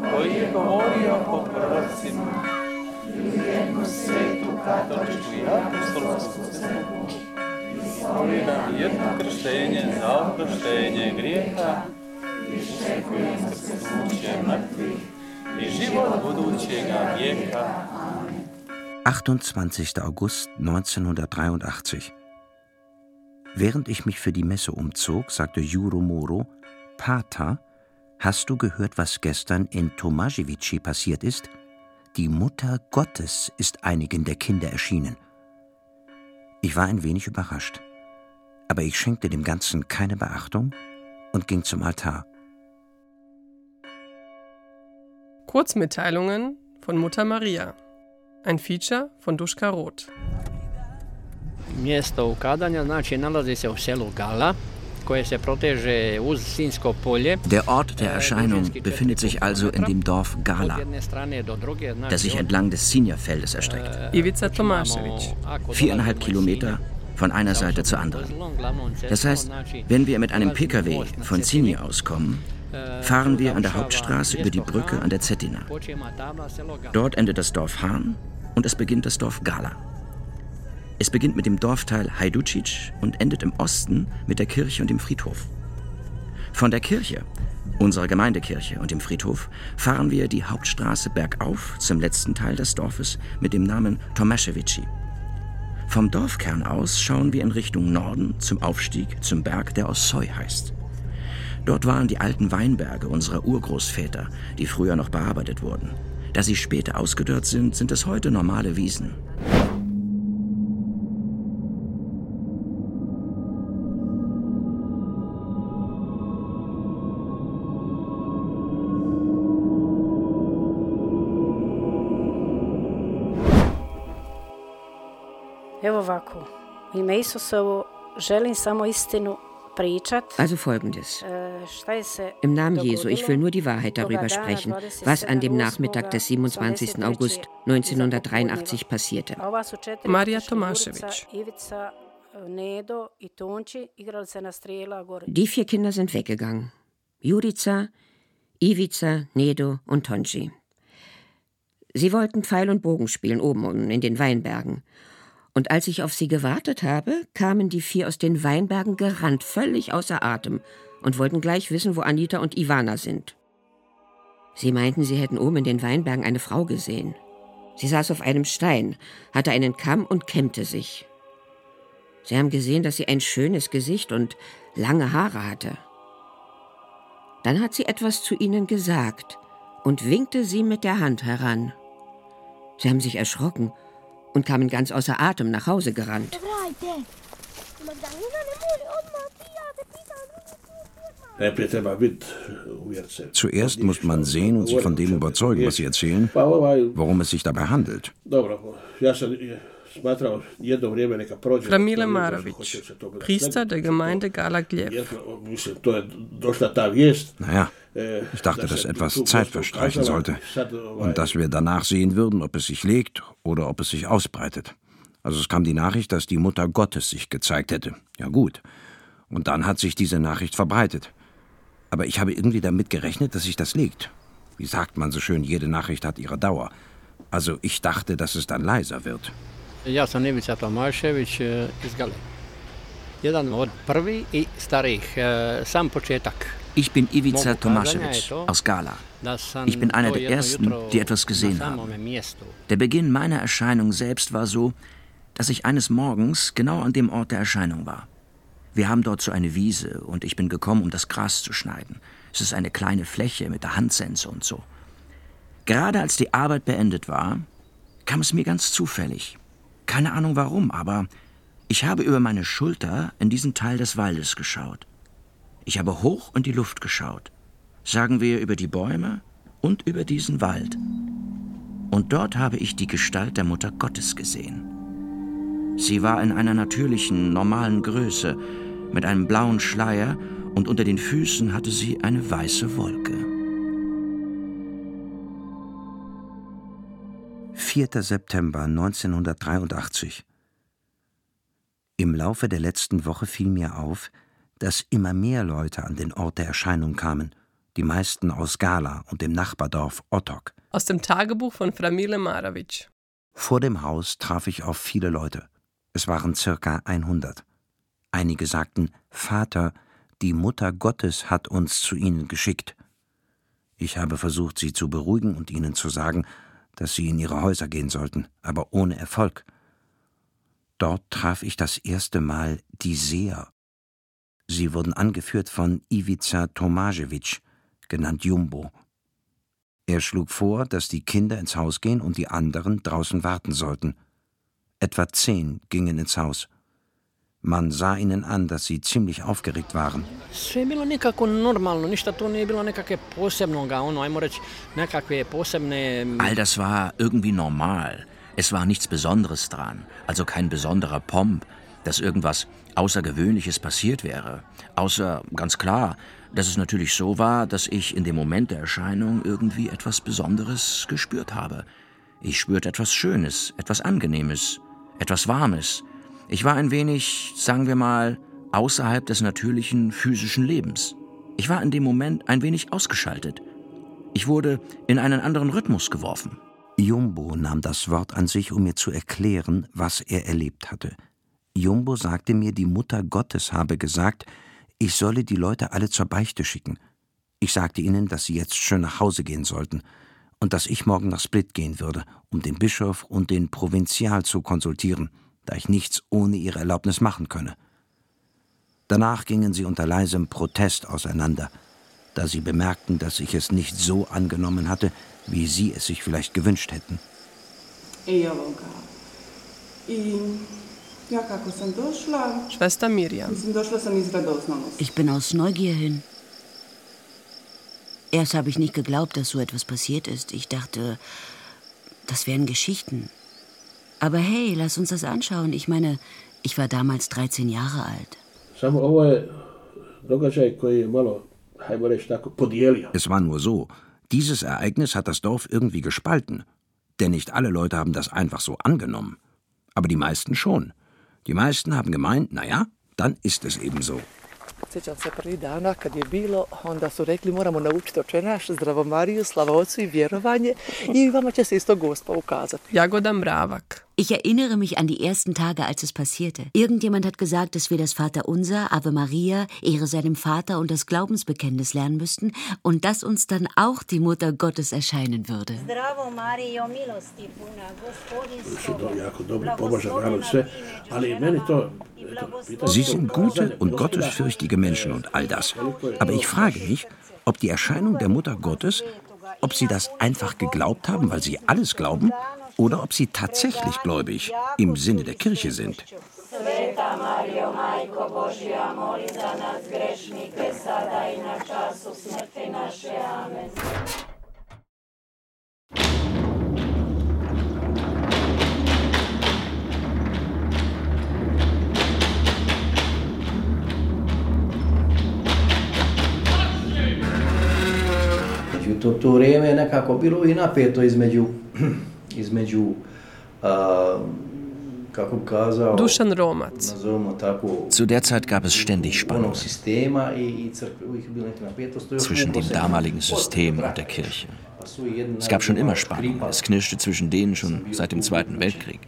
koji govorio po prorocima jedno krštenje za oproštenje grijeha i mrtvih i život budućega vijeka. 28. August 1983. Während ich mich für die Messe umzog, sagte Juro Moro, Pater, hast du gehört, was gestern in Tomajewici passiert ist? Die Mutter Gottes ist einigen der Kinder erschienen. Ich war ein wenig überrascht, aber ich schenkte dem Ganzen keine Beachtung und ging zum Altar. Kurzmitteilungen von Mutter Maria. Ein Feature von Duška Roth. Mjesto ukadanja znači nalazi se u selu Gala, Der Ort der Erscheinung befindet sich also in dem Dorf Gala, das sich entlang des Sinja-Feldes erstreckt. Ivica Tomašević. Viereinhalb Kilometer von einer Seite zur anderen. Das heißt, wenn wir mit einem Pkw von Sinja aus kommen, fahren wir an der Hauptstraße über die Brücke an der Cetina. Dort endet das Dorf Hahn und es beginnt das Dorf Gala. Es beginnt mit dem Dorfteil Hajducic und endet im Osten mit der Kirche und dem Friedhof. Von der Kirche, unserer Gemeindekirche und dem Friedhof, fahren wir die Hauptstraße bergauf zum letzten Teil des Dorfes mit dem Namen Tomaševici. Vom Dorfkern aus schauen wir in Richtung Norden zum Aufstieg zum Berg, der Ossoy heißt. Dort waren die alten Weinberge unserer Urgroßväter, die früher noch bearbeitet wurden. Da sie später ausgedörrt sind, sind es heute normale Wiesen. Ovako, u ime Isusovo želim samo istinu. Also folgendes. E, Im Namen Jesu, ich will nur die Wahrheit darüber sprechen, 27. was an dem Nachmittag des 27. 83. August iza 1983 popodneva. passierte. A ova su četiri Marija kršćana, Tomašević. Die vier Kinder sind weggegangen. Jurica, Ivica, Nedo und Tonci. Sie wollten Pfeil und Bogen spielen oben unten in den Weinbergen. Und als ich auf sie gewartet habe, kamen die vier aus den Weinbergen gerannt, völlig außer Atem, und wollten gleich wissen, wo Anita und Ivana sind. Sie meinten, sie hätten oben in den Weinbergen eine Frau gesehen. Sie saß auf einem Stein, hatte einen Kamm und kämmte sich. Sie haben gesehen, dass sie ein schönes Gesicht und lange Haare hatte. Dann hat sie etwas zu ihnen gesagt und winkte sie mit der Hand heran. Sie haben sich erschrocken und kamen ganz außer Atem nach Hause gerannt. Zuerst muss man sehen und sich von dem überzeugen, was sie erzählen, worum es sich dabei handelt. Se toga Priester der Gemeinde Gala Gljev. Jedno, mislim, to je došla ta vijest. Naja, ich dachte, da dass etwas Zeit verstreichen sollte und dass wir danach sehen würden, ob es sich legt oder ob es sich ausbreitet. Also es kam die Nachricht, dass die Mutter Gottes sich gezeigt hätte. Ja gut. Und dann hat sich diese Nachricht verbreitet. Aber ich habe irgendwie damit gerechnet, dass sich das legt. Wie sagt man so schön, jede Nachricht hat ihre Dauer. Also ich dachte, dass es dann leiser wird. Ja sam Ivica Tomašević e, iz Gale. Jedan od prvi i starijih, e, sam početak. Ich bin Ivica Tomašević to aus Gala. Ich bin einer der Ersten, die etwas gesehen haben. Der Beginn meiner Erscheinung selbst war so, dass ich eines Morgens genau an dem Ort der Erscheinung war. Wir haben dort so eine Wiese und ich bin gekommen, um das Gras zu schneiden. Es ist eine kleine Fläche mit der Handsense und so. Gerade als die Arbeit beendet war, kam es mir ganz zufällig. Keine Ahnung warum, aber ich habe über meine Schulter in diesen Teil des Waldes geschaut. Ich habe hoch in die Luft geschaut. Sagen wir über die Bäume und über diesen Wald. Und dort habe ich die Gestalt der Mutter Gottes gesehen. Sie war in einer natürlichen, normalen Größe, mit einem blauen Schleier und unter den Füßen hatte sie eine weiße Wolke. 4. September 1983 Im Laufe der letzten Woche fiel mir auf, dass immer mehr Leute an den Ort der Erscheinung kamen die meisten aus Gala und dem Nachbardorf Ottok. Aus dem Tagebuch von Framile Maravic. Vor dem Haus traf ich auf viele Leute. Es waren circa 100. Einige sagten: Vater, die Mutter Gottes hat uns zu Ihnen geschickt. Ich habe versucht, sie zu beruhigen und ihnen zu sagen, dass sie in ihre Häuser gehen sollten, aber ohne Erfolg. Dort traf ich das erste Mal die Seher. Sie wurden angeführt von Ivica Tomajevic, genannt Jumbo. Er schlug vor, dass die Kinder ins Haus gehen und die anderen draußen warten sollten. Etwa zehn gingen ins Haus. Man sah ihnen an, dass sie ziemlich aufgeregt waren. All das war irgendwie normal. Es war nichts Besonderes dran, also kein besonderer Pomp, dass irgendwas Außergewöhnliches passiert wäre. Außer, ganz klar, dass es natürlich so war, dass ich in dem Moment der Erscheinung irgendwie etwas Besonderes gespürt habe. Ich spürte etwas Schönes, etwas Angenehmes, etwas Warmes. Ich war ein wenig, sagen wir mal, außerhalb des natürlichen physischen Lebens. Ich war in dem Moment ein wenig ausgeschaltet. Ich wurde in einen anderen Rhythmus geworfen. Jumbo nahm das Wort an sich, um mir zu erklären, was er erlebt hatte. Jumbo sagte mir, die Mutter Gottes habe gesagt, ich solle die Leute alle zur Beichte schicken. Ich sagte ihnen, dass sie jetzt schön nach Hause gehen sollten und dass ich morgen nach Split gehen würde, um den Bischof und den Provinzial zu konsultieren da ich nichts ohne ihre Erlaubnis machen könne. Danach gingen sie unter leisem Protest auseinander, da sie bemerkten, dass ich es nicht so angenommen hatte, wie sie es sich vielleicht gewünscht hätten. Schwester Miriam. Ich bin aus Neugier hin. Erst habe ich nicht geglaubt, dass so etwas passiert ist. Ich dachte, das wären Geschichten. Aber hey, lass uns das anschauen. Ich meine, ich war damals 13 Jahre alt. Es war nur so. Dieses Ereignis hat das Dorf irgendwie gespalten. Denn nicht alle Leute haben das einfach so angenommen. Aber die meisten schon. Die meisten haben gemeint, naja, dann ist es eben so. Sjećam se prvih dana kad je bilo, onda su rekli moramo naučiti oče naš, zdravo Mariju, slava ocu i vjerovanje i vama će se isto gospa ukazati. Jagoda Mravak. Ich erinnere mich an die ersten Tage, als es passierte. Irgendjemand hat gesagt, dass wir das Vaterunser, Ave Maria, Ehre seinem Vater und das Glaubensbekenntnis lernen müssten und dass uns dann auch die Mutter Gottes erscheinen würde. Sie sind gute und gottesfürchtige Menschen und all das. Aber ich frage mich, ob die Erscheinung der Mutter Gottes, ob sie das einfach geglaubt haben, weil sie alles glauben, oder ob sie tatsächlich gläubig im Sinne der Kirche sind. u to, to vrijeme je nekako bilo i napeto između, između uh, Dušan Romac. Zu der Zeit gab es ständig Spannungen zwischen dem damaligen System und der Kirche. Es gab schon immer Spannungen. Es knirschte zwischen denen schon seit dem Zweiten Weltkrieg.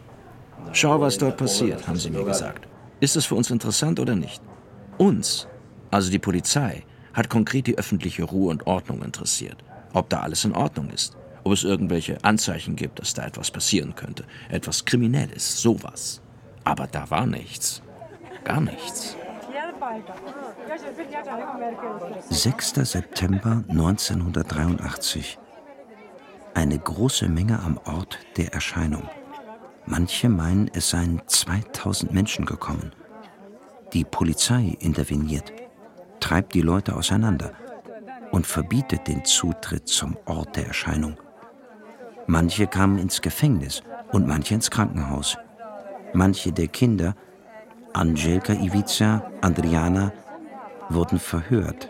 Schau, was dort passiert, haben sie mir gesagt. Ist es für uns interessant oder nicht? Uns, also die Polizei, hat konkret die öffentliche Ruhe und Ordnung interessiert. Ob da alles in Ordnung ist. Ob es irgendwelche Anzeichen gibt, dass da etwas passieren könnte. Etwas Kriminelles, sowas. Aber da war nichts. Gar nichts. 6. September 1983. Eine große Menge am Ort der Erscheinung. Manche meinen, es seien 2000 Menschen gekommen. Die Polizei interveniert, treibt die Leute auseinander und verbietet den Zutritt zum Ort der Erscheinung. Manche kamen ins Gefängnis und manche ins Krankenhaus. Manche der Kinder, Angelka Ivica, Adriana, wurden verhört.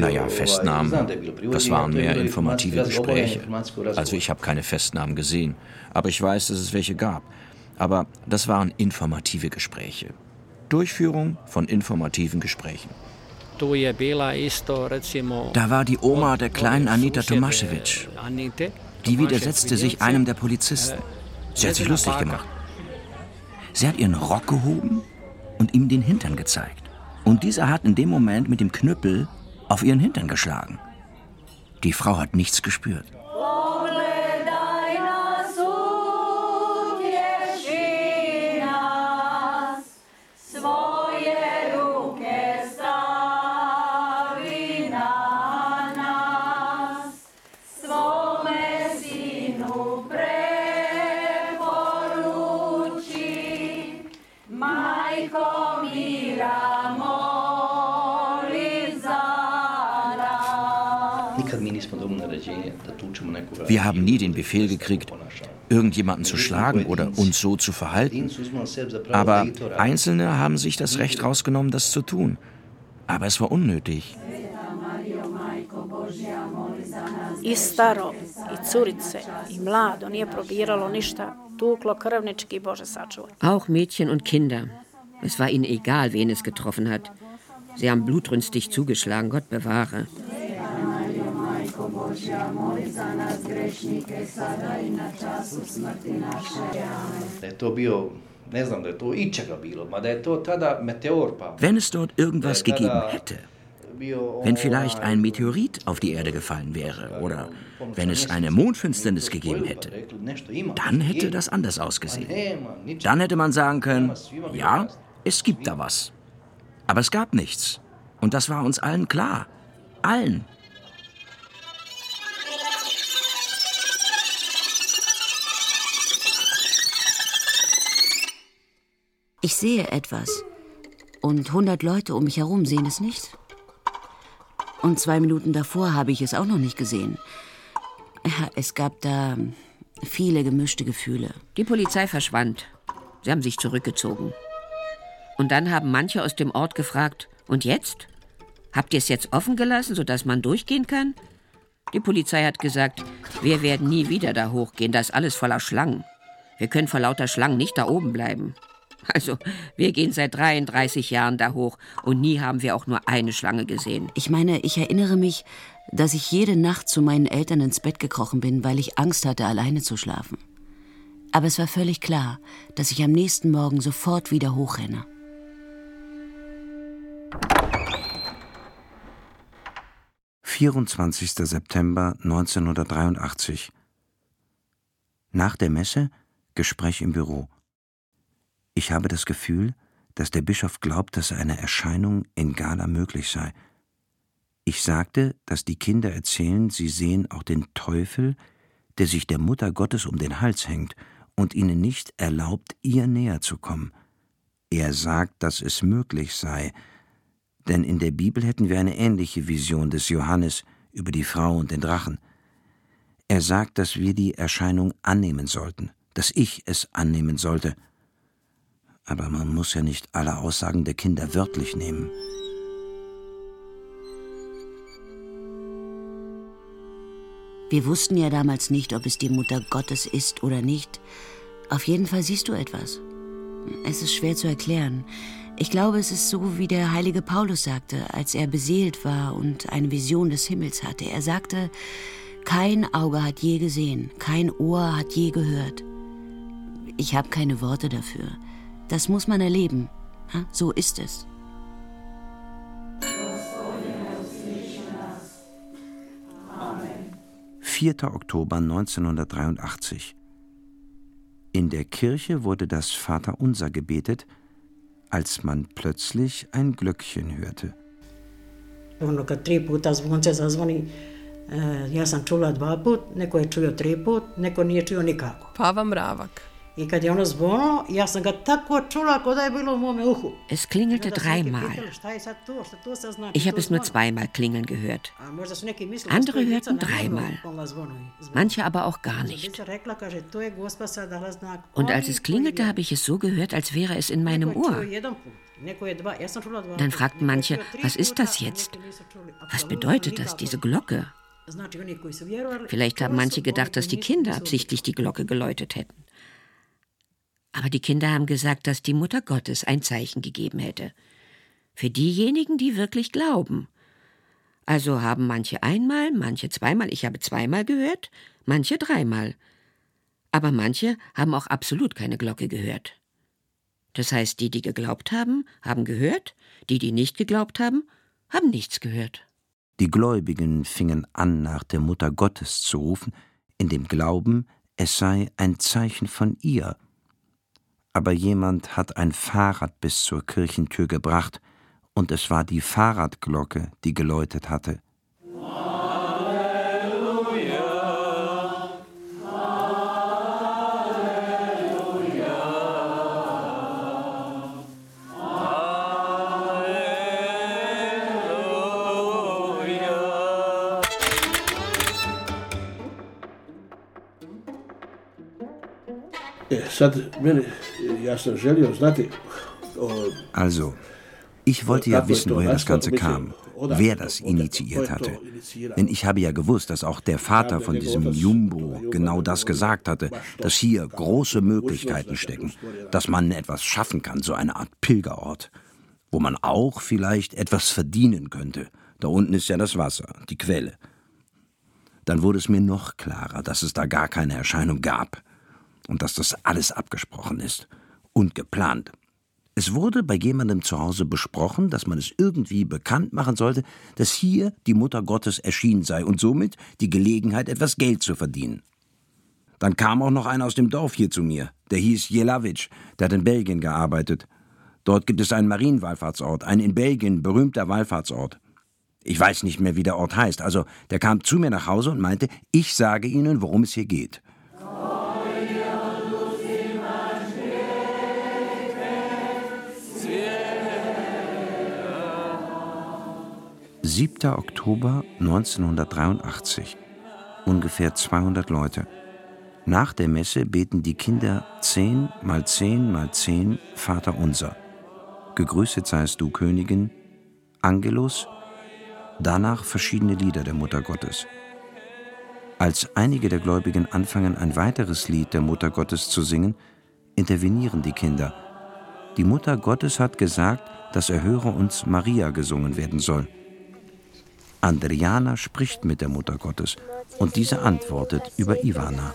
Naja, Festnahmen, das waren mehr informative Gespräche. Also ich habe keine Festnahmen gesehen, aber ich weiß, dass es welche gab. Aber das waren informative Gespräche. Durchführung von informativen Gesprächen. Da war die Oma der kleinen Anita Tomaschewitsch. Die widersetzte sich einem der Polizisten. Sie hat sich lustig gemacht. Sie hat ihren Rock gehoben und ihm den Hintern gezeigt. Und dieser hat in dem Moment mit dem Knüppel auf ihren Hintern geschlagen. Die Frau hat nichts gespürt. Wir haben nie den Befehl gekriegt, irgendjemanden zu schlagen oder uns so zu verhalten. Aber Einzelne haben sich das Recht rausgenommen, das zu tun. Aber es war unnötig. I staro, i curice, i mlado nije probiralo ništa, tuklo krvnički, Bože sačuvaj. Auch Mädchen und Kinder. Es war ihnen egal, wen es getroffen hat. Sie haben blutrünstig zugeschlagen, Gott bewahre. Božja, moli za nas grešnike, sada i na času smrti naše. Da je to bio ne znam da je to ičega bilo, ma da je to tada meteor pa. Wenn es dort irgendwas gegeben hätte, wenn vielleicht ein Meteorit auf die Erde gefallen wäre oder wenn es eine Mondfinsternis gegeben hätte, dann hätte das anders ausgesehen. Dann hätte man sagen können, ja, es gibt da was. Aber es gab nichts. Und das war uns allen klar. Allen. Ich sehe etwas. Und hundert Leute um mich herum sehen es nicht. Und zwei Minuten davor habe ich es auch noch nicht gesehen. Ja, es gab da viele gemischte Gefühle. Die Polizei verschwand. Sie haben sich zurückgezogen. Und dann haben manche aus dem Ort gefragt, und jetzt? Habt ihr es jetzt offen gelassen, sodass man durchgehen kann? Die Polizei hat gesagt, wir werden nie wieder da hochgehen, da ist alles voller Schlangen. Wir können vor lauter Schlangen nicht da oben bleiben. Also, wir gehen seit 33 Jahren da hoch und nie haben wir auch nur eine Schlange gesehen. Ich meine, ich erinnere mich, dass ich jede Nacht zu meinen Eltern ins Bett gekrochen bin, weil ich Angst hatte, alleine zu schlafen. Aber es war völlig klar, dass ich am nächsten Morgen sofort wieder hochrenne. »24. September 1983. Nach der Messe Gespräch im Büro. Ich habe das Gefühl, dass der Bischof glaubt, dass eine Erscheinung in Gala möglich sei. Ich sagte, dass die Kinder erzählen, sie sehen auch den Teufel, der sich der Mutter Gottes um den Hals hängt und ihnen nicht erlaubt, ihr näher zu kommen. Er sagt, dass es möglich sei, denn in der Bibel hätten wir eine ähnliche Vision des Johannes über die Frau und den Drachen. Er sagt, dass wir die Erscheinung annehmen sollten, dass ich es annehmen sollte, aber man muss ja nicht alle Aussagen der Kinder wörtlich nehmen. Wir wussten ja damals nicht, ob es die Mutter Gottes ist oder nicht. Auf jeden Fall siehst du etwas. Es ist schwer zu erklären. Ich glaube, es ist so, wie der heilige Paulus sagte, als er beseelt war und eine Vision des Himmels hatte. Er sagte, kein Auge hat je gesehen, kein Ohr hat je gehört. Ich habe keine Worte dafür. Das muss man erleben. So ist es. Amen. 4. Oktober 1983. In der Kirche wurde das Vaterunser gebetet, als man plötzlich ein Glöckchen hörte. Ono kad tri puta zvonce zazvoni, ja sam čula dva put, neko je čuo tri put, neko nije čuo nikako. Pava Mravak. Es klingelte dreimal. Ich habe es nur zweimal klingeln gehört. Andere hörten dreimal. Manche aber auch gar nicht. Und als es klingelte, habe ich es so gehört, als wäre es in meinem Ohr. Dann fragten manche, was ist das jetzt? Was bedeutet das, diese Glocke? Vielleicht haben manche gedacht, dass die Kinder absichtlich die Glocke geläutet hätten. Aber die Kinder haben gesagt, dass die Mutter Gottes ein Zeichen gegeben hätte. Für diejenigen, die wirklich glauben. Also haben manche einmal, manche zweimal, ich habe zweimal gehört, manche dreimal. Aber manche haben auch absolut keine Glocke gehört. Das heißt, die, die geglaubt haben, haben gehört, die, die nicht geglaubt haben, haben nichts gehört. Die Gläubigen fingen an, nach der Mutter Gottes zu rufen, in dem Glauben, es sei ein Zeichen von ihr. Aber jemand hat ein Fahrrad bis zur Kirchentür gebracht, und es war die Fahrradglocke, die geläutet hatte. Also, ich wollte ja wissen, woher das Ganze kam, wer das initiiert hatte. Denn ich habe ja gewusst, dass auch der Vater von diesem Jumbo genau das gesagt hatte, dass hier große Möglichkeiten stecken, dass man etwas schaffen kann, so eine Art Pilgerort, wo man auch vielleicht etwas verdienen könnte. Da unten ist ja das Wasser, die Quelle. Dann wurde es mir noch klarer, dass es da gar keine Erscheinung gab und dass das alles abgesprochen ist und geplant. Es wurde bei jemandem zu Hause besprochen, dass man es irgendwie bekannt machen sollte, dass hier die Mutter Gottes erschienen sei und somit die Gelegenheit, etwas Geld zu verdienen. Dann kam auch noch einer aus dem Dorf hier zu mir. Der hieß Jelavic, der hat in Belgien gearbeitet. Dort gibt es einen Marienwallfahrtsort, ein in Belgien berühmter Wallfahrtsort. Ich weiß nicht mehr, wie der Ort heißt. Also, der kam zu mir nach Hause und meinte, ich sage Ihnen, worum es hier geht. 7. Oktober 1983. Ungefähr 200 Leute. Nach der Messe beten die Kinder 10 mal 10 mal 10 Vater unser. Gegrüßet seist du, Königin, Angelus, danach verschiedene Lieder der Mutter Gottes. Als einige der Gläubigen anfangen, ein weiteres Lied der Mutter Gottes zu singen, intervenieren die Kinder. Die Mutter Gottes hat gesagt, dass Erhöre uns Maria gesungen werden soll. Andriana spricht mit der Mutter Gottes und diese antwortet über Ivana.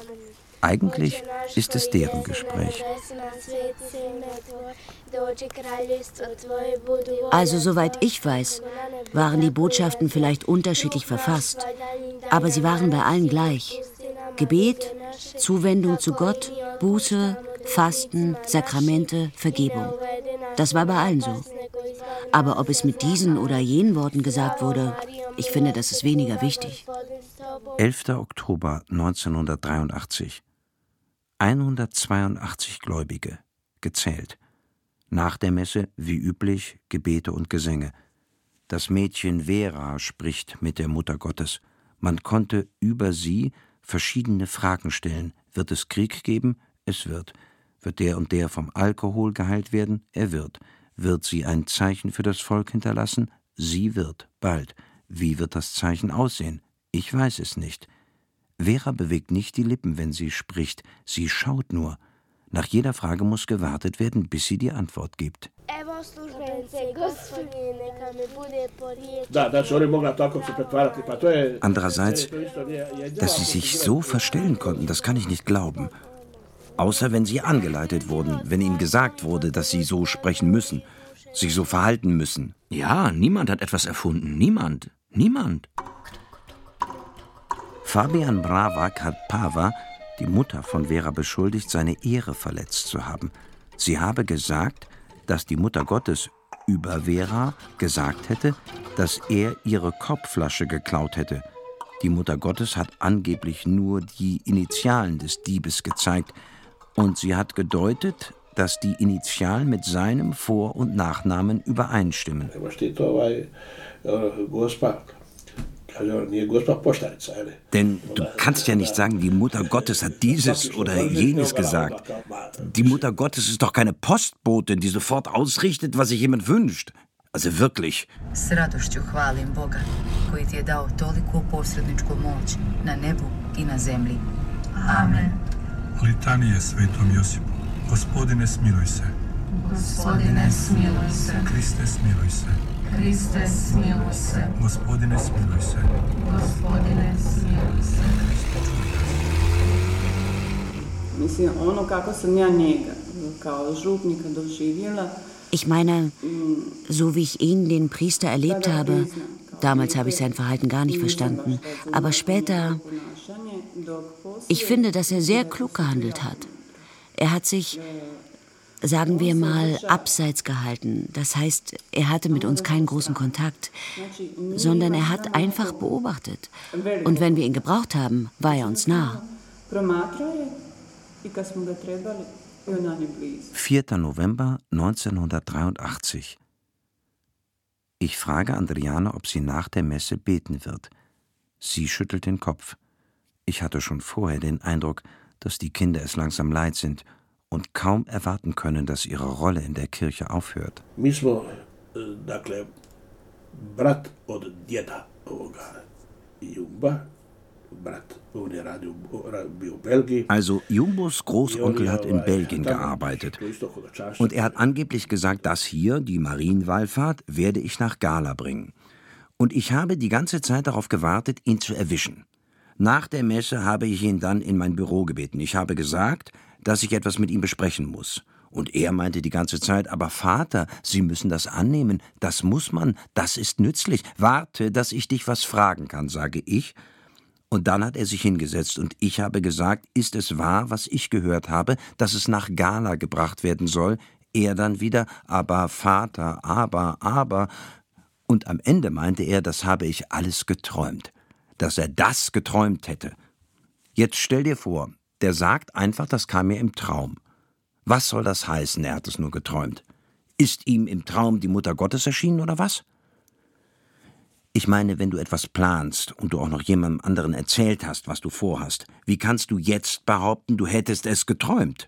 Eigentlich ist es deren Gespräch. Also soweit ich weiß, waren die Botschaften vielleicht unterschiedlich verfasst, aber sie waren bei allen gleich. Gebet, Zuwendung zu Gott, Buße, Fasten, Sakramente, Vergebung. Das war bei allen so. Aber ob es mit diesen oder jenen Worten gesagt wurde, ich finde, das ist weniger wichtig. 11. Oktober 1983. 182 Gläubige, gezählt. Nach der Messe, wie üblich, Gebete und Gesänge. Das Mädchen Vera spricht mit der Mutter Gottes. Man konnte über sie verschiedene Fragen stellen. Wird es Krieg geben? Es wird. Wird der und der vom Alkohol geheilt werden? Er wird. Wird sie ein Zeichen für das Volk hinterlassen? Sie wird. Bald. Wie wird das Zeichen aussehen? Ich weiß es nicht. Vera bewegt nicht die Lippen, wenn sie spricht, sie schaut nur. Nach jeder Frage muss gewartet werden, bis sie die Antwort gibt. Andererseits, dass sie sich so verstellen konnten, das kann ich nicht glauben. Außer wenn sie angeleitet wurden, wenn ihnen gesagt wurde, dass sie so sprechen müssen, sich so verhalten müssen. Ja, niemand hat etwas erfunden, niemand. Niemand. Fabian Bravak hat Pava, die Mutter von Vera, beschuldigt, seine Ehre verletzt zu haben. Sie habe gesagt, dass die Mutter Gottes über Vera gesagt hätte, dass er ihre Kopfflasche geklaut hätte. Die Mutter Gottes hat angeblich nur die Initialen des Diebes gezeigt und sie hat gedeutet, dass die Initialen mit seinem Vor- und Nachnamen übereinstimmen. Denn du kannst ja nicht sagen, die Mutter Gottes hat dieses oder jenes gesagt. Die Mutter Gottes ist doch keine Postbotin, die sofort ausrichtet, was sich jemand wünscht. Also wirklich. S radošću hvalim Boga, koji ti je dao toliku posredničku moć na nebu i na zemlji. Amen. Litanije svetom Josipu. Gospodine smiluj se. Gospodine smiluj se. Kriste smiluj se. Kriste smiluj se. Gospodine smiluj se. Gospodine smiluj se. Mislim, ono kako sam ja njega kao župnika doživjela, Ich meine, so wie ich ihn, den Priester, erlebt habe, damals habe ich sein Verhalten gar nicht verstanden, aber später, ich finde, dass er sehr klug gehandelt hat. Er hat sich, sagen wir mal, abseits gehalten. Das heißt, er hatte mit uns keinen großen Kontakt, sondern er hat einfach beobachtet. Und wenn wir ihn gebraucht haben, war er uns nah. promatrao je i kad smo ga trebali, bio nam je blizu. 4. November 1983. Ich frage Andriana, ob sie nach der Messe beten wird. Sie schüttelt den Kopf. Ich hatte schon vorher den Eindruck, dass die Kinder es langsam leid sind und kaum erwarten können, dass ihre Rolle in der Kirche aufhört. Belgiji. Also Jumbos Großonkel hat in Belgien gearbeitet. Und er hat angeblich gesagt, das hier, die Marienwallfahrt, werde ich nach Gala bringen. Und ich habe die ganze Zeit darauf gewartet, ihn zu erwischen. Nach der Messe habe ich ihn dann in mein Büro gebeten. Ich habe gesagt, dass ich etwas mit ihm besprechen muss. Und er meinte die ganze Zeit, aber Vater, Sie müssen das annehmen, das muss man, das ist nützlich. Warte, dass ich dich was fragen kann, sage ich. Und dann hat er sich hingesetzt und ich habe gesagt, ist es wahr, was ich gehört habe, dass es nach Gala gebracht werden soll? Er dann wieder, aber Vater, aber, aber. Und am Ende meinte er, das habe ich alles geträumt. Dass er das geträumt hätte. Jetzt stell dir vor, der sagt einfach, das kam mir im Traum. Was soll das heißen, er hat es nur geträumt? Ist ihm im Traum die Mutter Gottes erschienen oder was? Ich meine, wenn du etwas planst und du auch noch jemandem anderen erzählt hast, was du vorhast, wie kannst du jetzt behaupten, du hättest es geträumt?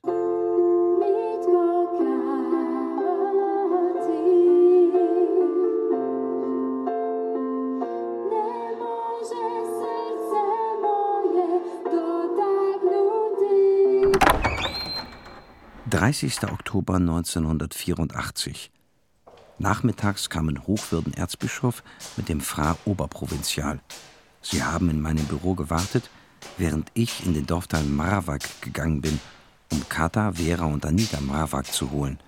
»30. Oktober 1984. Nachmittags kamen Hochwürden-Erzbischof mit dem Fra Oberprovinzial. Sie haben in meinem Büro gewartet, während ich in den Dorfteil Marawak gegangen bin, um Kata, Vera und Anita Marawak zu holen.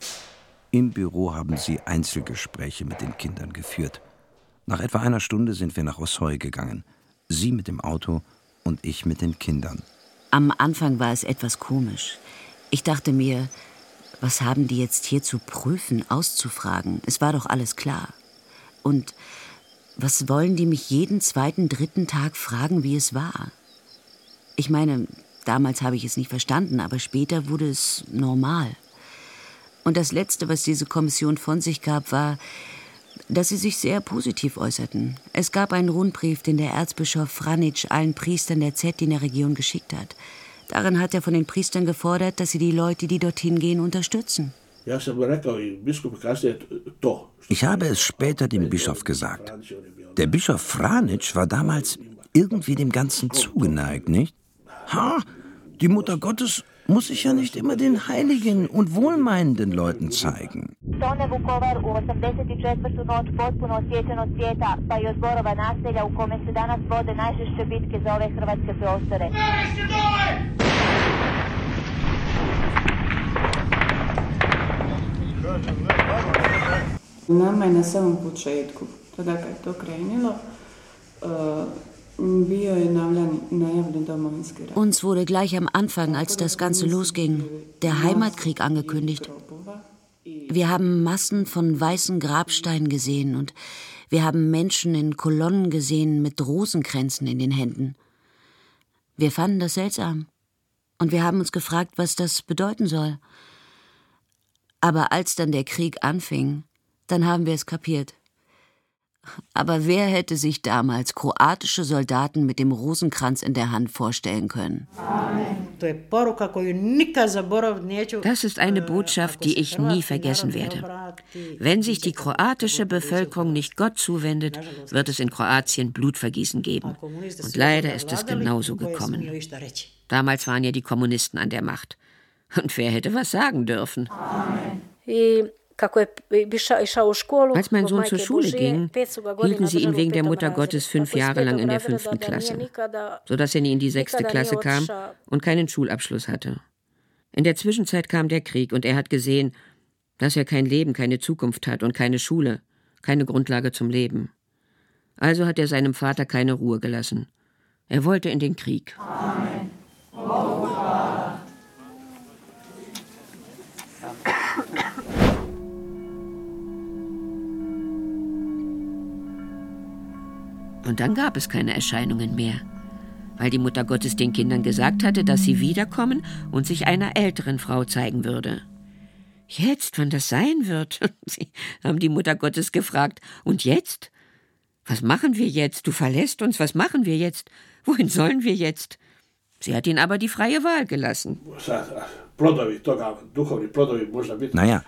Im Büro haben sie Einzelgespräche mit den Kindern geführt. Nach etwa einer Stunde sind wir nach Ossoy gegangen. Sie mit dem Auto und ich mit den Kindern. Am Anfang war es etwas komisch. Ich dachte mir, was haben die jetzt hier zu prüfen, auszufragen? Es war doch alles klar. Und was wollen die mich jeden zweiten, dritten Tag fragen, wie es war? Ich meine, damals habe ich es nicht verstanden, aber später wurde es normal. Und das Letzte, was diese Kommission von sich gab, war, dass sie sich sehr positiv äußerten. Es gab einen Rundbrief, den der Erzbischof Franic allen Priestern der Zettiner Region geschickt hat. Darin hat er von den Priestern gefordert, dass sie die Leute, die dorthin gehen, unterstützen. To. Ich habe es später dem Bischof gesagt. Der Bischof Franic war damals irgendwie dem Ganzen zugeneigt, nicht? Ha, die Mutter Gottes muss ich ja nicht immer den heiligen und wohlmeinenden Leuten zeigen. Nama je na samom početku, tada kad je to krenilo, Uns wurde gleich am Anfang, als das Ganze losging, der Heimatkrieg angekündigt. Wir haben Massen von weißen Grabsteinen gesehen und wir haben Menschen in Kolonnen gesehen mit Rosenkränzen in den Händen. Wir fanden das seltsam und wir haben uns gefragt, was das bedeuten soll. Aber als dann der Krieg anfing, dann haben wir es kapiert. Aber wer hätte sich damals kroatische Soldaten mit dem Rosenkranz in der Hand vorstellen können? Das ist eine Botschaft, die ich nie vergessen werde. Wenn sich die kroatische Bevölkerung nicht Gott zuwendet, wird es in Kroatien Blutvergießen geben. Und leider ist es genauso gekommen. Damals waren ja die Kommunisten an der Macht. Und wer hätte was sagen dürfen? Amen. Als mein Sohn zur Schule ging, hielten sie ihn wegen der Mutter Gottes fünf Jahre lang in der fünften Klasse, sodass er nie in die sechste Klasse kam und keinen Schulabschluss hatte. In der Zwischenzeit kam der Krieg und er hat gesehen, dass er kein Leben, keine Zukunft hat und keine Schule, keine Grundlage zum Leben. Also hat er seinem Vater keine Ruhe gelassen. Er wollte in den Krieg. Amen. Und dann gab es keine Erscheinungen mehr, weil die Mutter Gottes den Kindern gesagt hatte, dass sie wiederkommen und sich einer älteren Frau zeigen würde. Jetzt, wann das sein wird? Sie haben die Mutter Gottes gefragt. Und jetzt? Was machen wir jetzt? Du verlässt uns. Was machen wir jetzt? Wohin sollen wir jetzt? Sie hat ihnen aber die freie Wahl gelassen. Naja,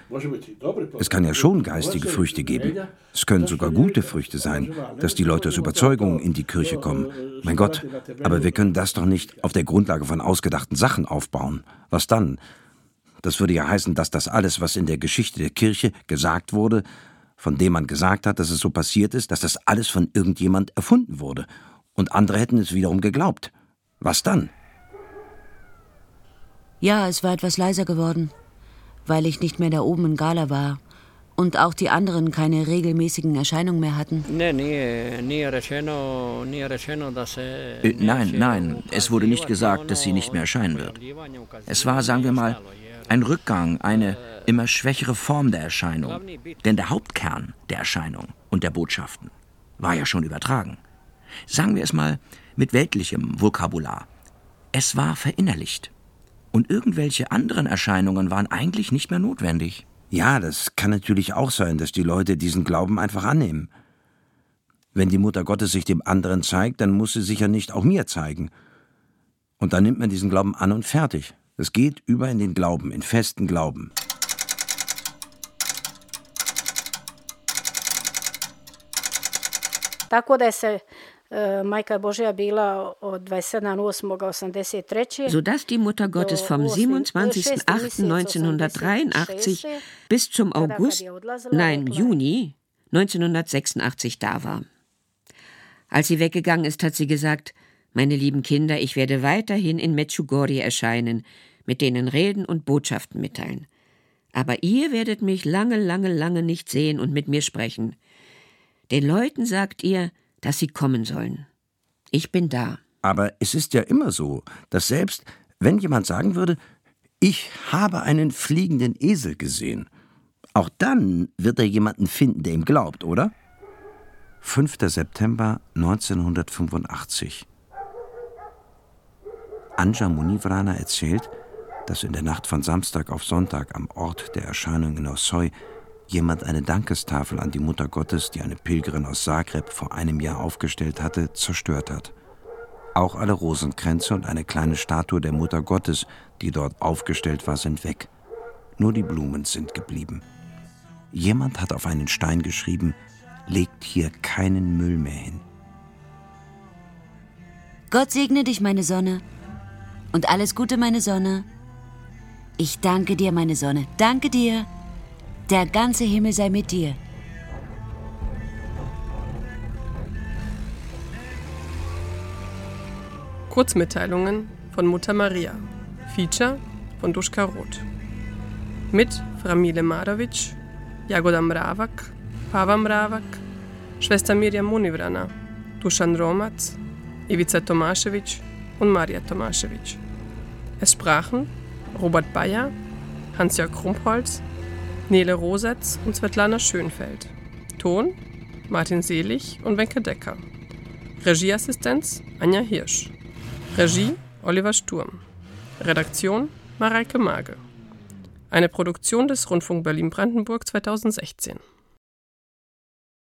es kann ja schon geistige Früchte geben. Es können sogar gute Früchte sein, dass die Leute aus Überzeugung in die Kirche kommen. Mein Gott, aber wir können das doch nicht auf der Grundlage von ausgedachten Sachen aufbauen. Was dann? Das würde ja heißen, dass das alles, was in der Geschichte der Kirche gesagt wurde, von dem man gesagt hat, dass es so passiert ist, dass das alles von irgendjemand erfunden wurde. Und andere hätten es wiederum geglaubt. Was dann? Ja, es war etwas leiser geworden, weil ich nicht mehr da oben in Gala war und auch die anderen keine regelmäßigen Erscheinungen mehr hatten. Äh, nein, nein, es wurde nicht gesagt, dass sie nicht mehr erscheinen wird. Es war, sagen wir mal, ein Rückgang, eine immer schwächere Form der Erscheinung. Denn der Hauptkern der Erscheinung und der Botschaften war ja schon übertragen. Sagen wir es mal mit weltlichem Vokabular. Es war verinnerlicht und irgendwelche anderen Erscheinungen waren eigentlich nicht mehr notwendig. Ja, das kann natürlich auch sein, dass die Leute diesen Glauben einfach annehmen. Wenn die Mutter Gottes sich dem anderen zeigt, dann muss sie sich ja nicht auch mir zeigen. Und dann nimmt man diesen Glauben an und fertig. Es geht über in den Glauben, in festen Glauben. Tako da se Majka Božja bila od 27.8.83. Sodass die Mutter Gottes vom 27.08.1983 bis zum August, nein, Juni 1986 da war. Als sie weggegangen ist, hat sie gesagt, meine lieben Kinder, ich werde weiterhin in Mechugorje erscheinen, mit denen reden und Botschaften mitteilen. Aber ihr werdet mich lange, lange, lange nicht sehen und mit mir sprechen. Den Leuten sagt ihr, dass sie kommen sollen. Ich bin da. Aber es ist ja immer so, dass selbst wenn jemand sagen würde, ich habe einen fliegenden Esel gesehen, auch dann wird er jemanden finden, der ihm glaubt, oder? 5. September 1985. Anja Munivrana erzählt, dass in der Nacht von Samstag auf Sonntag am Ort der Erscheinung in Ossoy jemand eine Dankestafel an die Mutter Gottes, die eine Pilgerin aus Zagreb vor einem Jahr aufgestellt hatte, zerstört hat. Auch alle Rosenkränze und eine kleine Statue der Mutter Gottes, die dort aufgestellt war, sind weg. Nur die Blumen sind geblieben. Jemand hat auf einen Stein geschrieben, legt hier keinen Müll mehr hin. Gott segne dich, meine Sonne. Und alles Gute, meine Sonne. Ich danke dir, meine Sonne. Danke dir. Der ganze Himmel sei mit dir. Kurzmitteilungen von Mutter Maria. Feature von Duschka Roth. Mit Framile Marovic, Jagoda Mravak, Pava Mravak, Schwester Mirjam Munivrana, Dušan Romac, Ivica Tomašević und Maria Tomašević. Es sprachen Robert Bayer, Hans-Jörg Krumpholz, Nele Rosetz und Svetlana Schönfeld. Ton Martin Selig und Wenke Decker. Regieassistenz Anja Hirsch. Regie Oliver Sturm. Redaktion Mareike Mage. Eine Produktion des Rundfunk Berlin-Brandenburg 2016.